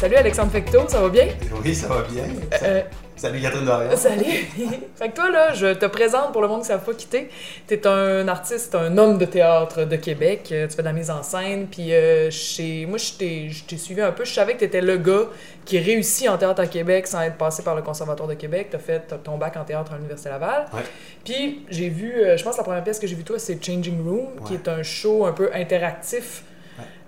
Salut Alexandre Fecto, ça va bien? Oui, ça va bien. Euh, Salut Catherine Dorian. salut! fait que toi, là, je te présente pour le monde qui ne savent pas quitter. Tu es un artiste, un homme de théâtre de Québec. Euh, Tu fais de la mise en scène. Puis euh, chez... moi, je t'ai suivi un peu. Je savais que tu étais le gars qui réussit en théâtre à Québec sans être passé par le Conservatoire de Québec. Tu as fait ton bac en théâtre à l'Université Laval. Ouais. Puis j'ai vu, euh, je pense que la première pièce que j'ai vue toi, c'est Changing Room, qui est un show un peu interactif.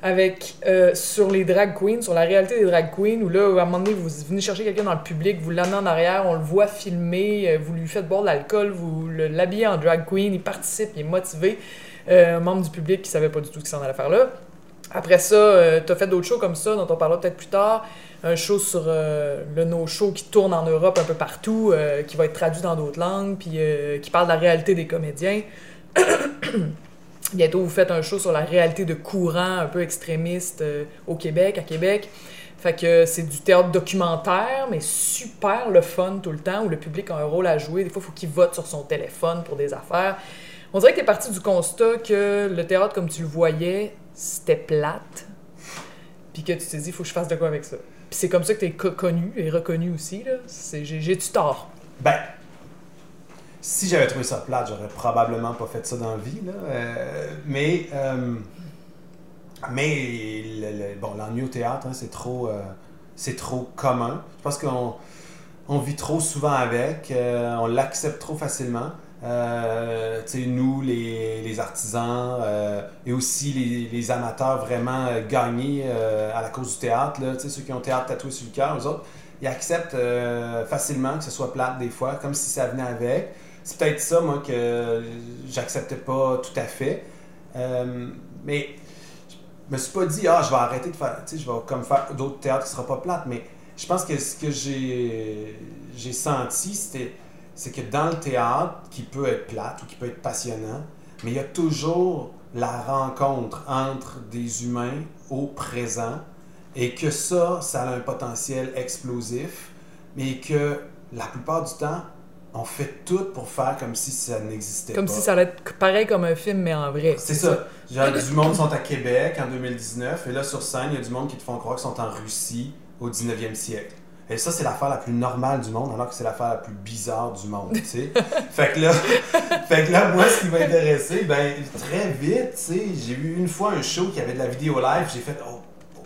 Avec euh, sur les drag queens, sur la réalité des drag queens, où là, à un moment donné, vous venez chercher quelqu'un dans le public, vous l'amenez en arrière, on le voit filmer, euh, vous lui faites boire de l'alcool, vous le- l'habillez en drag queen, il participe, il est motivé. Euh, un membre du public qui savait pas du tout ce qu'il s'en allait faire là. Après ça, t'as fait d'autres shows comme ça, dont on parlera peut-être plus tard. Un show sur euh, le no-show qui tourne en Europe un peu partout, qui va être traduit dans d'autres langues, puis qui parle de la réalité des comédiens. Bientôt, vous faites un show sur la réalité de courant un peu extrémiste euh, au Québec, à Québec. Fait que c'est du théâtre documentaire, mais super le fun tout le temps, où le public a un rôle à jouer. Des fois, il faut qu'il vote sur son téléphone pour des affaires. On dirait que t'es parti du constat que le théâtre, comme tu le voyais, c'était plate. Puis que tu t'es dit, il faut que je fasse de quoi avec ça. Puis c'est comme ça que t'es co- connu et reconnu aussi. J'ai j'ai-tu tort? Ben, si j'avais trouvé ça plate, j'aurais probablement pas fait ça dans la vie. Là. Euh, mais, euh, mais bon, l'ennui au théâtre, hein, c'est trop, euh, trop commun. Je pense qu'on on vit trop souvent avec, on l'accepte trop facilement. Nous, les, les artisans et aussi les, les amateurs vraiment gagnés à la cause du théâtre, là, ceux qui ont théâtre tatoué sur le cœur, eux autres, ils acceptent facilement que ce soit plate des fois, comme si ça venait avec. C'est peut-être ça, moi, que j'acceptais pas tout à fait. Euh, mais je me suis pas dit, ah, je vais arrêter de faire, tu sais, je vais comme faire d'autres théâtres qui sera pas plate, mais je pense que ce que j'ai senti, c'est que dans le théâtre, qui peut être plate ou qui peut être passionnant, mais il y a toujours la rencontre entre des humains au présent et que ça, ça a un potentiel explosif, mais que la plupart du temps, on fait tout pour faire comme si ça n'existait pas. Comme si ça allait être pareil comme un film, mais en vrai. C'est ça. Genre, du monde sont à Québec en 2019, et là, sur scène, il y a du monde qui te font croire qu'ils sont en Russie au 19e siècle. Et ça, c'est l'affaire la plus normale du monde, alors que c'est l'affaire la plus bizarre du monde, tu sais. fait, que là, fait que là, moi, ce qui m'a intéressé, ben, très vite, tu sais, j'ai vu une fois un show qui avait de la vidéo live, j'ai fait, oh,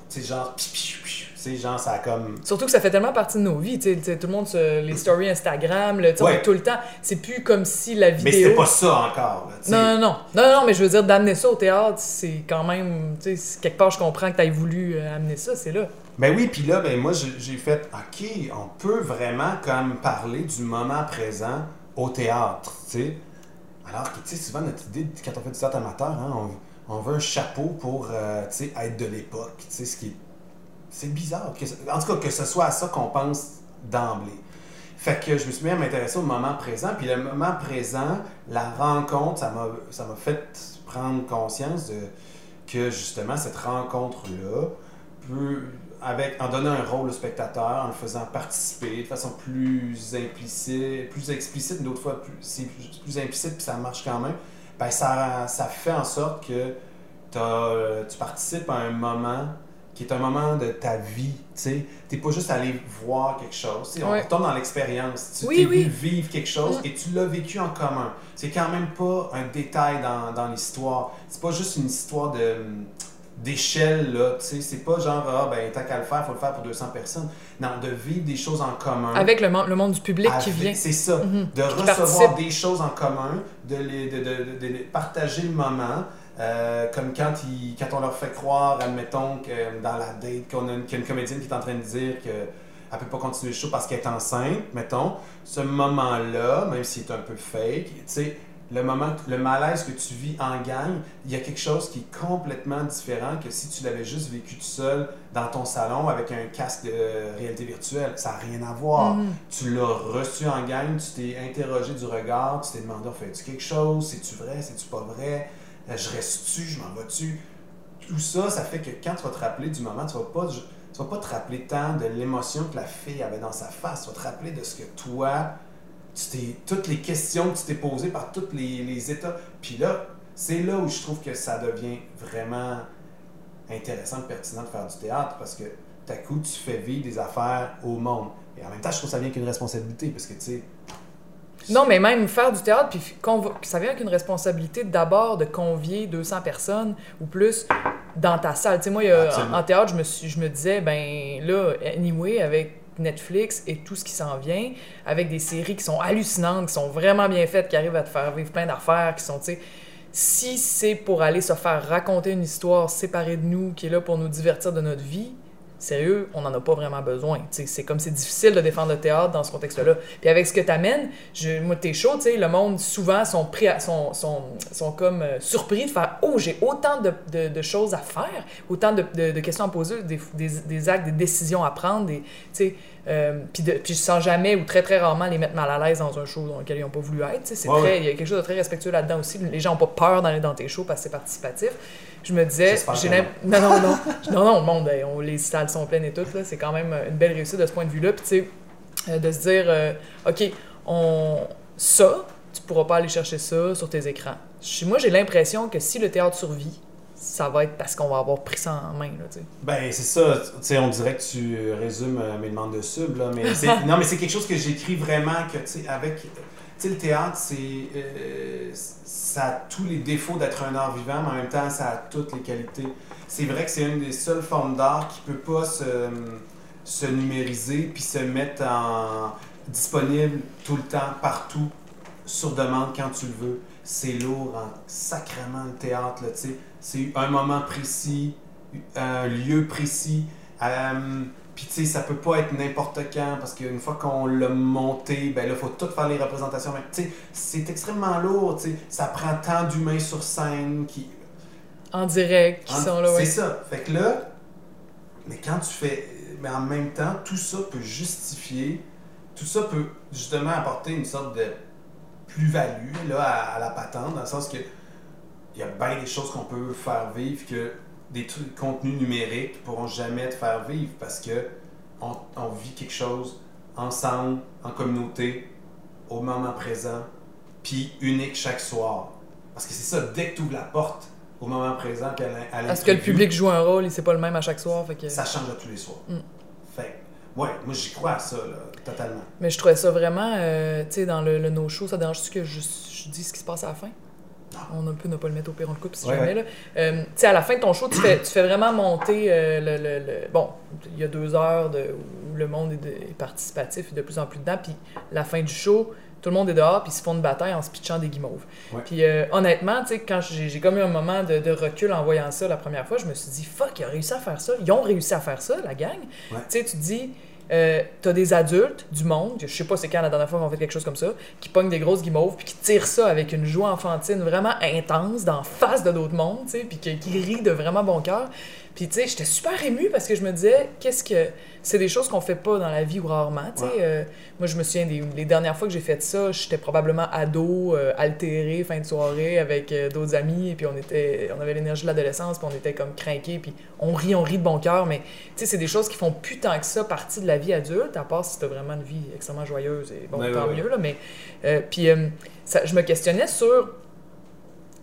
tu sais, genre, piou, piou, piou. tu sais, genre, ça a comme... Surtout que ça fait tellement partie de nos vies, tu sais, tout le monde, se- les stories Instagram, le, Ouais. tout le temps, c'est plus comme si la Mais vidéo... c'était pas ça encore, là. Non, non, non, non, non, mais je veux dire, d'amener ça au théâtre, c'est quand même, tu sais, quelque part je comprends que tu voulu euh, amener ça, c'est là. Ben oui, puis là, ben moi, j'ai j'ai fait, OK, on peut vraiment comme parler du moment présent au théâtre, tu sais. Alors que, tu sais, souvent, notre idée, quand on fait du théâtre amateur, hein, on, on veut un chapeau pour, euh, tu sais, être de l'époque, tu sais, ce qui est... C'est bizarre. En tout cas, que ce soit à ça qu'on pense d'emblée. Fait que je me suis mis à m'intéresser au moment présent, puis le moment présent, la rencontre, ça m'a fait prendre conscience que, justement, cette rencontre-là avec, en donnant un rôle au spectateur, en le faisant participer de façon plus implicite, plus explicite, d'autres fois c'est plus, implicite, puis ça marche quand même, ben ça, ça fait en sorte que tu participes à un moment qui est un moment de ta vie, tu sais. T'es pas juste allé voir quelque chose, tu sais, on Ouais. retourne dans l'expérience. Tu Oui, t'es oui. venu vivre quelque chose et tu l'as vécu en commun. C'est quand même pas un détail dans, dans l'histoire. C'est pas juste une histoire de d'échelle, là, tu sais. C'est pas genre, ah, ben, tant qu'à le faire, faut le faire pour 200 personnes. Non, de vivre des choses en commun. Avec le, mon- le monde du public qui vient. C'est ça. Mhm. De recevoir participe. des choses en commun, de, les, de, de- de- de les partager le moment. Euh, comme quand, ils- quand on leur fait croire, admettons, que dans la date, qu'on a une, comédienne qui est en train de dire qu'elle ne peut pas continuer le show parce qu'elle est enceinte, mettons. Ce moment-là, même s'il est un peu fake, tu sais, le moment, le malaise que tu vis en gang, il y a quelque chose qui est complètement différent que si tu l'avais juste vécu tout seul dans ton salon avec un casque de réalité virtuelle. Ça n'a rien à voir. Mhm. Tu l'as reçu en gang, tu t'es interrogé du regard, tu t'es demandé, fais-tu quelque chose, c'est-tu vrai, c'est-tu pas vrai, Euh, je reste-tu, je m'en vas-tu. Tout ça, ça fait que quand tu vas te rappeler du moment, tu vas pas, tu vas pas te rappeler tant de l'émotion que la fille avait dans sa face, tu vas te rappeler de ce que toi, toutes les questions que tu t'es posées par tous les, états. Puis là, c'est là où je trouve que ça devient vraiment intéressant, pertinent de faire du théâtre parce que tout à coup, tu fais vivre des affaires au monde. Et en même temps, je trouve ça vient qu'une responsabilité parce que, tu sais. Non, mais même faire du théâtre, puis ça vient avec une responsabilité d'abord de convier 200 personnes ou plus dans ta salle. Tu sais, moi, a- en, en théâtre, je me, suis, je me disais, ben là, anyway, avec Netflix et tout ce qui s'en vient, avec des séries qui sont hallucinantes, qui sont vraiment bien faites, qui arrivent à te faire vivre plein d'affaires, qui sont, tu sais, si c'est pour aller se faire raconter une histoire séparée de nous, qui est là pour nous divertir de notre vie, sérieux, on n'en a pas vraiment besoin. C'est comme c'est difficile de défendre le théâtre dans ce contexte-là. Puis avec ce que tu amènes, moi, t'es chaud, tu sais, le monde, souvent, sont, pris à- sont, sont, sont comme euh, surpris de faire « Oh, j'ai autant de, de- de choses à faire, autant de, de- questions à poser, des, des, des actes, des décisions à prendre, des, tu sais, euh, puis, de- puis je sens jamais ou très très rarement les mettre mal à l'aise dans un show dans lequel ils n'ont pas voulu être. C'est Ouais, très, ouais. il y a quelque chose de très respectueux là-dedans aussi. Les gens n'ont pas peur d'aller dans tes shows parce que c'est participatif. Je me disais, j'ai non, non, non, non, non, le monde, on- les salles sont pleines et tout, là, c'est quand même euh, une belle réussite de ce point de vue-là. Puis tu sais, euh, de se dire, euh, ok, on, ça, tu pourras pas aller chercher ça sur tes écrans. Moi, j'ai l'impression que si le théâtre survit, ça va être parce qu'on va avoir pris ça en main, là, tu sais. Ben, c'est ça. Tu sais, on dirait que tu résumes mes demandes de sub, là. Mais c'est, non, mais c'est quelque chose que j'écris vraiment, que, avec. Le théâtre, c'est. euh, ça a tous les défauts d'être un art vivant, mais en même temps, ça a toutes les qualités. C'est vrai que c'est une des seules formes d'art qui peut pas se, se numériser puis se mettre en disponible tout le temps, partout, sur demande quand tu le veux. C'est lourd en sacrement le théâtre, tu sais. C'est un moment précis, un lieu précis. Euh, puis tu sais, ça peut pas être n'importe quand parce qu'une fois qu'on l'a monté, ben là, faut tout faire les représentations. Mais tu sais, c'est extrêmement lourd, tu sais. Ça prend tant d'humains sur scène qui. En direct, qui En- sont là, C'est ouais. ça. Fait que là, mais quand tu fais. Mais en même temps, tout ça peut justifier, tout ça peut justement apporter une sorte de plus-value là, à, à la patente, dans le sens que il y a bien des choses qu'on peut faire vivre que des trucs, contenus numériques pourront jamais te faire vivre parce que on, on vit quelque chose ensemble, en communauté, au moment présent, puis unique chaque soir. Parce que c'est ça, dès que tu ouvres la porte au moment présent, puis à Parce que le public joue un rôle, et c'est pas le même à chaque soir, fait que... ça change à tous les soirs. Mm. Fait ouais, moi j'y crois à ça, là, totalement. Mais je trouvais ça vraiment, euh, tu sais, dans le, le no-show, ça dérange-tu que je, je dis ce qui se passe à la fin? Non. On a peut ne pas le mettre au pire, on le coupe si Ouais, jamais, ouais. Euh, tu sais, à la fin de ton show, tu fais, tu fais vraiment monter euh, le, le- le- Bon, il y a deux heures de, où le monde est, de- est participatif et de plus en plus dedans, puis la fin du show, tout le monde est dehors, puis ils se font une bataille en se pitchant des guimauves. Puis euh, honnêtement, tu sais, quand j'ai j'ai comme eu un moment de, de recul en voyant ça la première fois, je me suis dit, fuck, ils ont réussi à faire ça. Ils ont réussi à faire ça, la gang. Tu sais, tu te dis, euh, t'as des adultes du monde, je sais pas c'est quand la dernière fois qu'on fait quelque chose comme ça, qui pognent des grosses guimauves, puis qui tirent ça avec une joie enfantine vraiment intense, d'en face de d'autres mondes, tu sais, puis qui, qui rient de vraiment bon cœur. Puis, tu sais, j'étais super émue parce que je me disais, qu'est-ce que. C'est des choses qu'on fait pas dans la vie ou rarement, tu sais. Ouais. Euh, moi, je me souviens des les dernières fois que j'ai fait ça, j'étais probablement ado, euh, altéré, fin de soirée, avec euh, d'autres amis, et puis on était, on avait l'énergie de l'adolescence, puis on était comme craqués, puis on rit, on rit de bon cœur, mais tu sais, c'est des choses qui font plus tant que ça partie de la vie adulte, à part si t'as vraiment une vie extrêmement joyeuse, et bon, Ouais, tant ouais, mieux, là, mais... euh, puis je me questionnais sur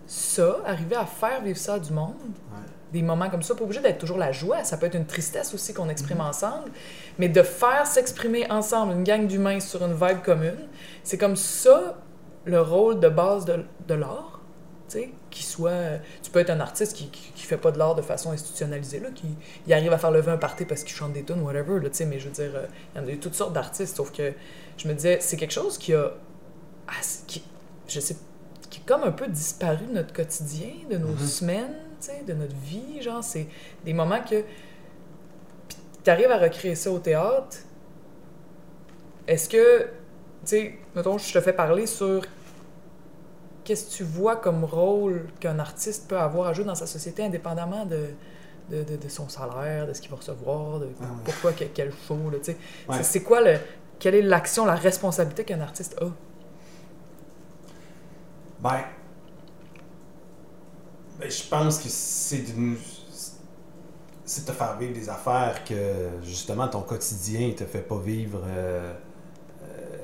ça, arriver à faire vivre ça du monde, Ouais. Des moments comme ça, pas obligé d'être toujours la joie, ça peut être une tristesse aussi qu'on exprime Mhm. ensemble, mais de faire s'exprimer ensemble une gang d'humains sur une vibe commune, c'est comme ça le rôle de base de, de l'art, tu sais, qui soit... Tu peux être un artiste qui, qui, qui fait pas de l'art de façon institutionnalisée, là, qui il arrive à faire lever un party parce qu'il chante des tunes, whatever, là, tu sais, mais je veux dire, euh, il y en a eu toutes sortes d'artistes, sauf que je me disais, c'est quelque chose qui a... qui, je sais qui est comme un peu disparu de notre quotidien, de nos Mhm. semaines, de notre vie, genre, c'est des moments que... Puis t'arrives à recréer ça au théâtre, est-ce que, tu sais, mettons, je te fais parler sur qu'est-ce que tu vois comme rôle qu'un artiste peut avoir à jouer dans sa société indépendamment de, de, de- de son salaire, de ce qu'il va recevoir, de Ah ouais. pourquoi, quel, show, tu sais. Ouais. C'est quoi le... Quelle est l'action, la responsabilité qu'un artiste a? Ben, ben, je pense que c'est de nous- c'est de te faire vivre des affaires que justement ton quotidien te fait pas vivre euh, euh,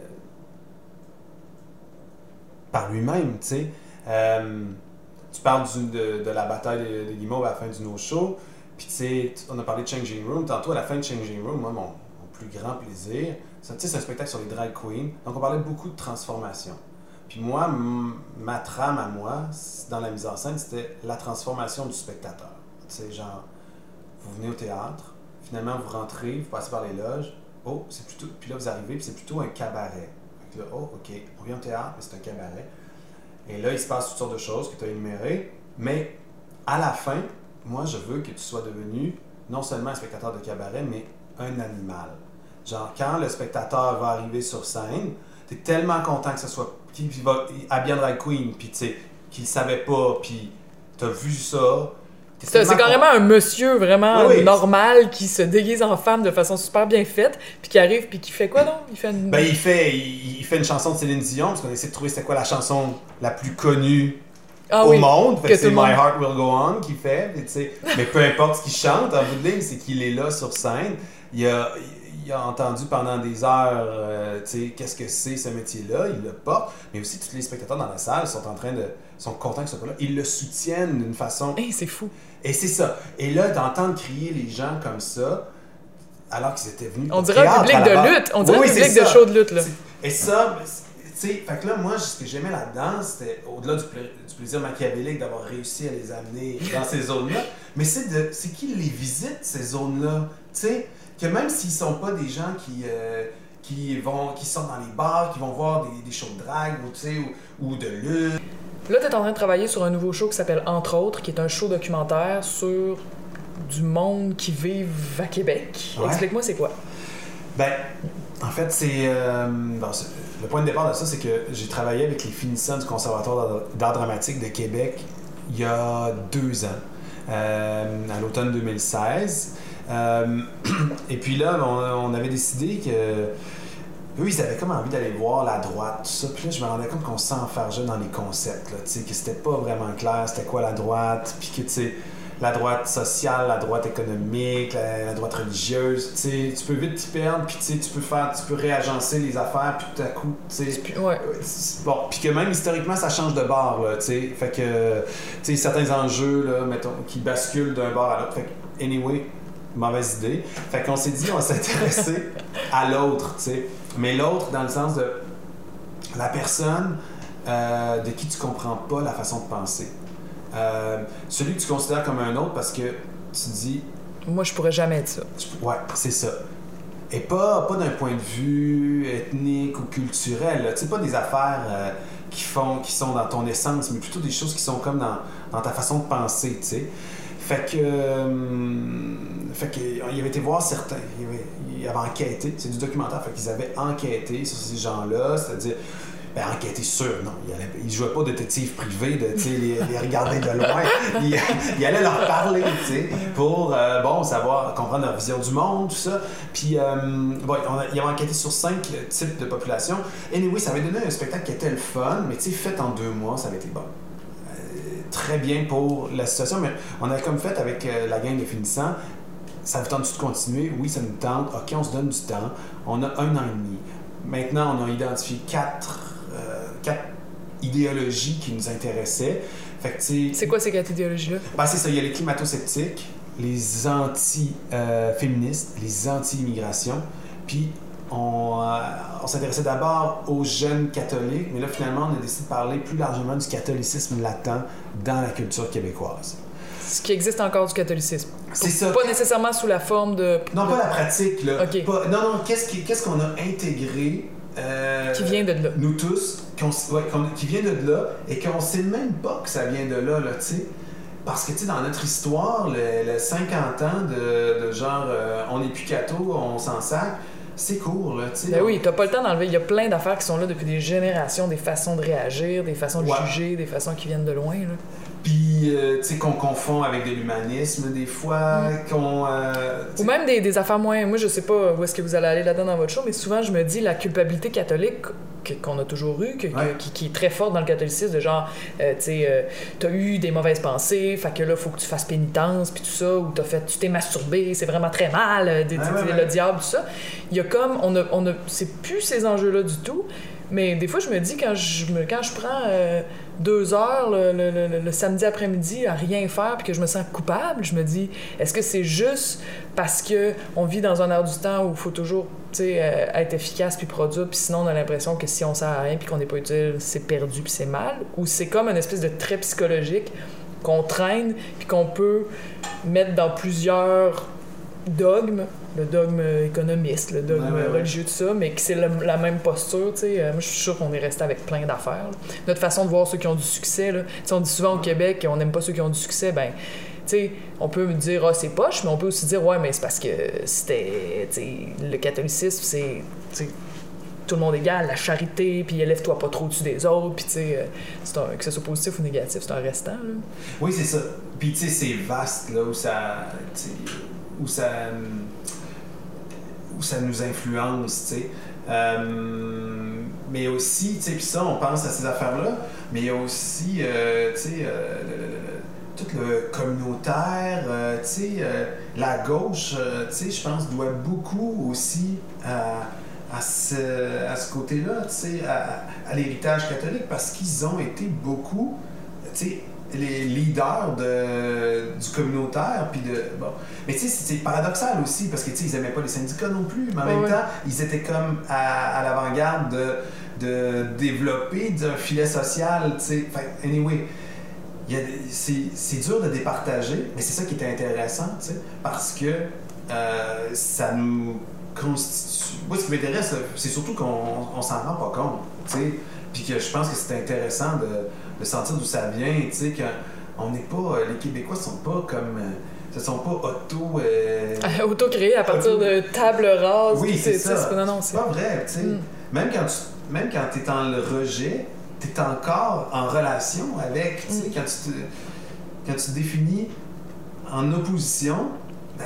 par lui-même, tu sais. Euh, tu parles du- de, de la bataille des de à la fin du no show, Puis tu sais, on a parlé de Changing Room. Tantôt, à la fin de Changing Room, moi, mon, mon plus grand plaisir, c'est un spectacle sur les drag queens. Donc, on parlait beaucoup de transformation. Puis moi, ma trame à moi, dans la mise en scène, c'était la transformation du spectateur. Tu sais, genre, vous venez au théâtre, finalement, vous rentrez, vous passez par les loges. Oh, c'est plutôt. Puis là, vous arrivez, puis c'est plutôt un cabaret. Là, oh, OK, on vient au théâtre, mais c'est un cabaret. Et là, il se passe toutes sortes de choses que tu as énumérées. Mais à la fin, moi, je veux que tu sois devenu non seulement un spectateur de cabaret, mais un animal. Genre, quand le spectateur va arriver sur scène, tu es tellement content que ce soit qui va habiller drag queen, puis tu sais, qu'il savait pas, puis tu as vu ça. C'est c'est carrément un monsieur vraiment Oui, oui. normal qui se déguise en femme de façon super bien faite, puis qui arrive, puis qui fait quoi, non? Il fait une... Ben, il fait, il, il fait une chanson de Céline Dion, parce qu'on essaie de trouver c'était quoi la chanson la plus connue ah au oui. monde. Fait que c'est My monde- Heart Will Go On qu'il fait. mais peu importe ce qu'il chante, en bout de ligne, c'est qu'il est là sur scène. Il a, il a entendu pendant des heures euh, tu sais, qu'est-ce que c'est ce métier-là. Il le porte. Mais aussi, tous les spectateurs dans la salle sont en train de. sont contents qu'il soit pas là. Ils le soutiennent d'une façon. Hey, c'est fou. Et c'est ça. Et là, d'entendre crier les gens comme ça, alors qu'ils étaient venus. On dirait un public de lutte. On dirait Oui, un public de show de lutte, là. Et ça, ben, tu sais, fait que là, moi, ce que j'aimais là-dedans, c'était au-delà du, pla- du plaisir machiavélique d'avoir réussi à les amener dans ces zones-là, mais c'est qu'ils les visitent, ces zones-là. Tu sais, que même s'ils sont pas des gens qui, euh, qui, vont, qui sortent dans les bars, qui vont voir des, des shows de drague ou, tu ou, ou de lutte. Là, t'es en train de travailler sur un nouveau show qui s'appelle Entre autres, qui est un show documentaire sur du monde qui vivent à Québec. Ouais. Explique-moi, c'est quoi? Ben, en fait, c'est. euh, c'est- le point de départ de ça, c'est que j'ai travaillé avec les finissants du Conservatoire d'art- d'art dramatique de Québec il y a deux ans, euh, à l'automne 2016. Euh, et puis là, on, on avait décidé que. Eux, ils avaient comme envie d'aller voir la droite, tout ça. Puis là, je me rendais compte qu'on s'enfargeait dans les concepts, là, tu sais, que c'était pas vraiment clair, c'était quoi la droite, puis que, tu sais, la droite sociale, la droite économique, la, la droite religieuse, tu sais, tu peux vite t'y perdre, puis tu sais, tu peux faire, tu peux réagencer les affaires, puis tout à coup, tu sais, Ouais. c'est- Bon, puis que même historiquement, ça change de bord, là, tu sais. Fait que, tu sais, certains enjeux, là, mettons, qui basculent d'un bord à l'autre. Fait que, anyway, mauvaise idée. Fait qu'on s'est dit, on va s'intéresser à l'autre, tu sais. Mais l'autre, dans le sens de la personne euh, de qui tu comprends pas la façon de penser. Euh, celui que tu considères comme un autre parce que tu dis, Moi, je pourrais jamais être ça. Ouais, c'est ça. Et pas, pas d'un point de vue ethnique ou culturel. Tu sais, pas des affaires euh, qui, font, qui sont dans ton essence, mais plutôt des choses qui sont comme dans, dans ta façon de penser, tu sais. Fait que. euh, fait que, il avait été voir certains. Il avait, il avait enquêté. C'est du documentaire. Fait qu'ils avaient enquêté sur ces gens-là. C'est-à-dire. Ben, enquêter sûr, non. Il, allait, il jouait pas détective privé, de les, les regarder de loin. Il, il allait leur parler, tu sais, pour, euh, bon, savoir, comprendre leur vision du monde, tout ça. Puis, euh, bon, on a- il avait enquêté sur cinq euh, types de population. Anyway, ça avait donné un spectacle qui était le fun, mais tu sais, fait en deux mois, ça avait été bon. Euh, très bien pour la situation, mais on a comme fait avec euh, la gang de finissants. Ça vous tente de continuer? Oui, ça nous tente. OK, on se donne du temps. On a un an et demi. Maintenant, on a identifié quatre, euh, quatre idéologies qui nous intéressaient. C'est quoi ces quatre idéologies-là? ben, c'est ça, il y a les climato-sceptiques, les anti-féministes, les anti-immigration. Puis on, euh, on s'intéressait d'abord aux jeunes catholiques, mais là finalement on a décidé de parler plus largement du catholicisme latent dans la culture québécoise. Ce qui existe encore du catholicisme. C'est ça. Pas nécessairement sous la forme de. Non, pas la pratique, là. Pas- non, non, qu'est-ce qu'on a intégré euh, qui vient de là. nous tous, ouais, qui vient de là, et qu'on sait même pas que ça vient de là, là, tu sais. Parce que, tu sais, dans notre histoire, le, le 50 ans de, de genre, euh, on est plus catho, on s'en sac, c'est court, là, tu sais. Ben oui, t'as pas le temps d'enlever. Il y a plein d'affaires qui sont là depuis des générations, des façons de réagir, des façons de Ouais. juger, des façons qui viennent de loin. Là. Puis, euh, tu sais, qu'on confond avec de l'humanisme, des fois, qu'on... euh, Ou même des, des affaires moins. Moi, je sais pas où est-ce que vous allez aller là-dedans dans votre show, mais souvent, je me dis la culpabilité catholique que- qu'on a toujours eue, que- que- Ouais. qui, qui est très forte dans le catholicisme, de genre, euh, tu sais, t'as eu des mauvaises pensées, fait que là, faut que tu fasses pénitence, puis tout ça, ou t'as fait, tu t'es masturbé, c'est vraiment très mal, des- des- ouais, ouais. le diable, tout ça. Il y a comme, on a, on a, c'est plus ces enjeux-là du tout, Mais des fois, je me dis, quand je, me, quand je prends deux heures le, le- le- samedi après-midi à rien faire puis que je me sens coupable, je me dis, est-ce que c'est juste parce que on vit dans un air du temps où il faut toujours euh, être efficace puis produire, puis sinon on a l'impression que si on sert à rien puis qu'on n'est pas utile, c'est perdu puis c'est mal? Ou c'est comme une espèce de trait psychologique qu'on traîne puis qu'on peut mettre dans plusieurs dogmes, le dogme économiste, le dogme Ouais, ouais, ouais. religieux, tout ça, mais que c'est la même posture, tu sais. Euh, moi, je suis sûr qu'on est resté avec plein d'affaires. là. Notre façon de voir ceux qui ont du succès, là. Tu sais, on dit souvent au Québec qu'on n'aime pas ceux qui ont du succès, ben, tu sais, on peut me dire, ah, c'est poche, mais on peut aussi dire, ouais, mais c'est parce que c'était, le catholicisme, c'est, tout le monde égal, la charité, puis élève-toi pas trop au-dessus des autres, puis tu sais, euh, c'est un- que ce soit positif ou négatif, c'est un restant, là. Oui, c'est ça. Puis, tu sais, c'est vaste, là, où ça. Où ça. Ça nous influence, tu sais. Euh, mais aussi, tu sais, puis ça, on pense à ces affaires-là, mais il y a aussi, euh, tu sais, euh, tout le communautaire, euh, tu sais, la gauche, tu sais, je pense, doit beaucoup aussi à, à ce, à ce côté-là, tu sais, à, à l'héritage catholique, parce qu'ils ont été beaucoup, tu sais, les leaders de, du communautaire, puis de... Bon. Mais tu sais, c'est paradoxal aussi, parce que, tu sais, ils aimaient pas les syndicats non plus, mais en même temps, ils étaient comme à, à l'avant-garde de, de développer un filet social, tu sais. Fait, anyway, c'est dur de départager, mais c'est ça qui est intéressant, tu sais, parce que euh, ça nous constitue... Moi, ce qui m'intéresse, c'est surtout qu'on on s'en rend pas compte, tu sais, puis que je pense que c'est intéressant de, de sentir d'où ça vient, tu sais, qu'on n'est pas... Les Québécois sont pas comme... euh, Ce sont pas auto... euh, Auto-créé à partir de tables rases. oui, c'est ça. Non, non, C'est pas vrai, tu sais. Mm. Même quand tu même quand es en le rejet, tu es encore en relation avec, tu sais, Mm. quand tu te quand tu te définis en opposition, ben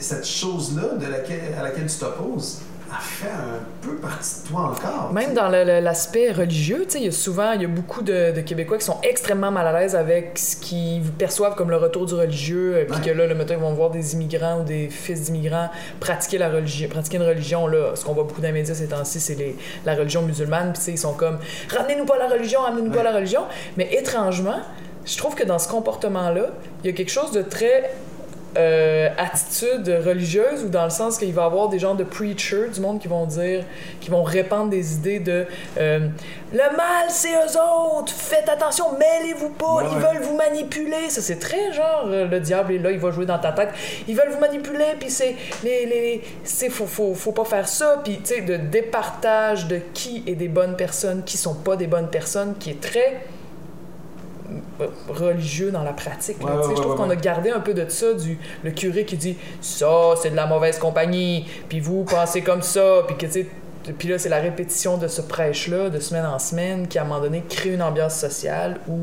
cette chose-là de laquelle à laquelle tu t'opposes, elle fait un peu partie de toi encore. Même dans l'aspect religieux, tu sais, il y a souvent, il y a beaucoup de, de Québécois qui sont extrêmement mal à l'aise avec ce qu'ils perçoivent comme le retour du religieux, euh, puis Ouais. que là, le matin, ils vont voir des immigrants ou des fils d'immigrants pratiquer la religion, pratiquer une religion, là, ce qu'on voit beaucoup dans les médias ces temps-ci, c'est la religion musulmane, puis ils sont comme, ramenez-nous pas la religion, ramenez-nous pas la religion, mais étrangement, je trouve que dans ce comportement-là, il y a quelque chose de très euh, attitude religieuse ou dans le sens qu'il va y avoir des gens de preachers, du monde qui vont dire, qui vont répandre des idées de euh, le mal c'est eux autres, faites attention, mêlez-vous pas, Ouais, ils ouais. veulent vous manipuler. Ça c'est très genre euh, le diable est là, il va jouer dans ta tête. Ils veulent vous manipuler, puis c'est les les c'est faut, faut faut pas faire ça, puis tu sais de départage de qui est des bonnes personnes, qui sont pas des bonnes personnes, qui est très religieux dans la pratique. Ouais, ouais, je trouve ouais, qu'on a gardé un peu de ça, du le curé qui dit ça c'est de la mauvaise compagnie, puis vous pensez comme ça, puis que tu sais. Puis là, c'est la répétition de ce prêche-là, de semaine en semaine, qui à un moment donné crée une ambiance sociale où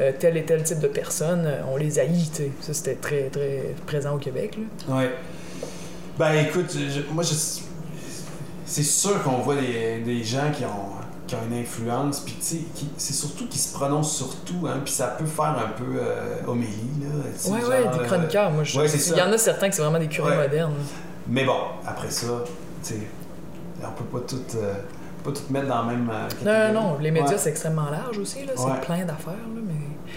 euh, tel et tel type de personnes, euh, on les haït. Ça, c'était très, très présent au Québec. Là. Ouais. Ben écoute, je- moi je c'est sûr qu'on voit des, des gens qui ont qui ont une influence puis tu sais c'est surtout qui se prononcent sur tout hein, puis ça peut faire un peu euh, homélie là, Ouais, genre, ouais, des chroniqueurs. Moi, je- ouais, il y en a certains qui c'est vraiment des curés Ouais. modernes. Mais bon, après ça, tu sais, on peut pas tout, euh, pas tout mettre dans la même. euh, Non, catégorie. non, non. Les médias, Ouais. c'est extrêmement large aussi. Là. C'est Ouais. plein d'affaires. Là, mais...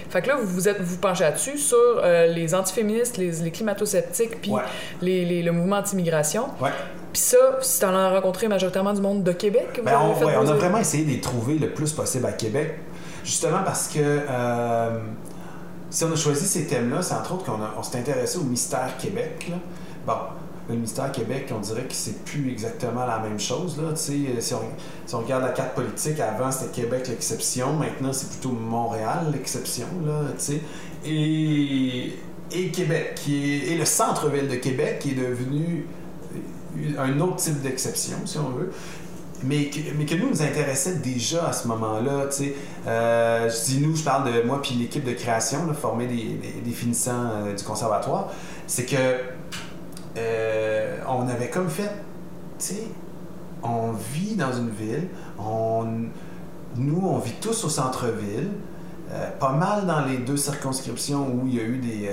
Fait que là, vous vous êtes vous penchez là-dessus sur euh, les antiféministes, les, les climato-sceptiques, puis Ouais. les, les- le mouvement anti-immigration. Puis ça, si t'en as rencontré majoritairement du monde de Québec, vous Ben, on, fait ouais, vos on a vraiment essayé de les trouver le plus possible à Québec, justement parce que euh, si on a choisi ces thèmes-là, c'est entre autres qu'on on s'est intéressé au mystère Québec. Là. Bon, le mystère Québec, on dirait que c'est plus exactement la même chose. Là. Sais, Si, on, si on regarde la carte politique, avant c'était Québec l'exception, maintenant c'est plutôt Montréal l'exception. Là, et, et Québec, qui est, et le centre-ville de Québec qui est devenu un autre type d'exception, si on veut mais que, mais que nous nous intéressait déjà à ce moment-là. tu sais. Euh, je dis nous, je parle de moi puis l'équipe de création là, formée des, des, des finissants euh, du conservatoire. C'est que euh, on avait comme fait, tu sais, on vit dans une ville, on, nous on vit tous au centre-ville, euh, pas mal dans les deux circonscriptions où il y a eu des...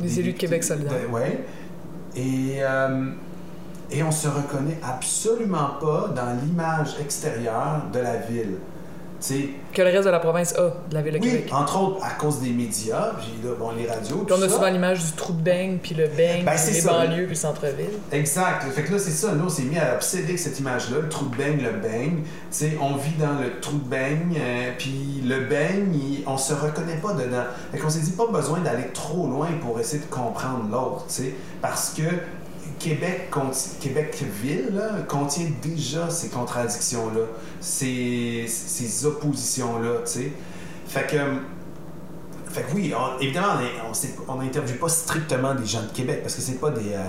Des élus de Québec solidaire. oui. Et, et on se reconnaît absolument pas dans l'image extérieure de la ville. T'sais, Que le reste de la province a, de la ville de oui, Québec. entre autres à cause des médias, puis là, bon, les radios. Puis on a ça. souvent l'image du trou de beigne, puis le beigne, Ben, puis les ça. banlieues, puis le centre-ville. Exact. Fait que là, c'est ça. Nous, on s'est mis à obséder avec cette image-là, le trou de beigne, le beigne. Tu sais, on vit dans le trou de beigne, euh, puis le beigne, il- on se reconnaît pas dedans. Fait qu'on s'est dit, pas besoin d'aller trop loin pour essayer de comprendre l'autre, tu sais. Parce que Québec, Québec-Ville là, contient déjà ces contradictions-là, ces, ces oppositions-là, tu sais. Fait que... Fait que oui, on- évidemment, on est- on n'interviewe pas strictement des gens de Québec parce que c'est pas des, euh,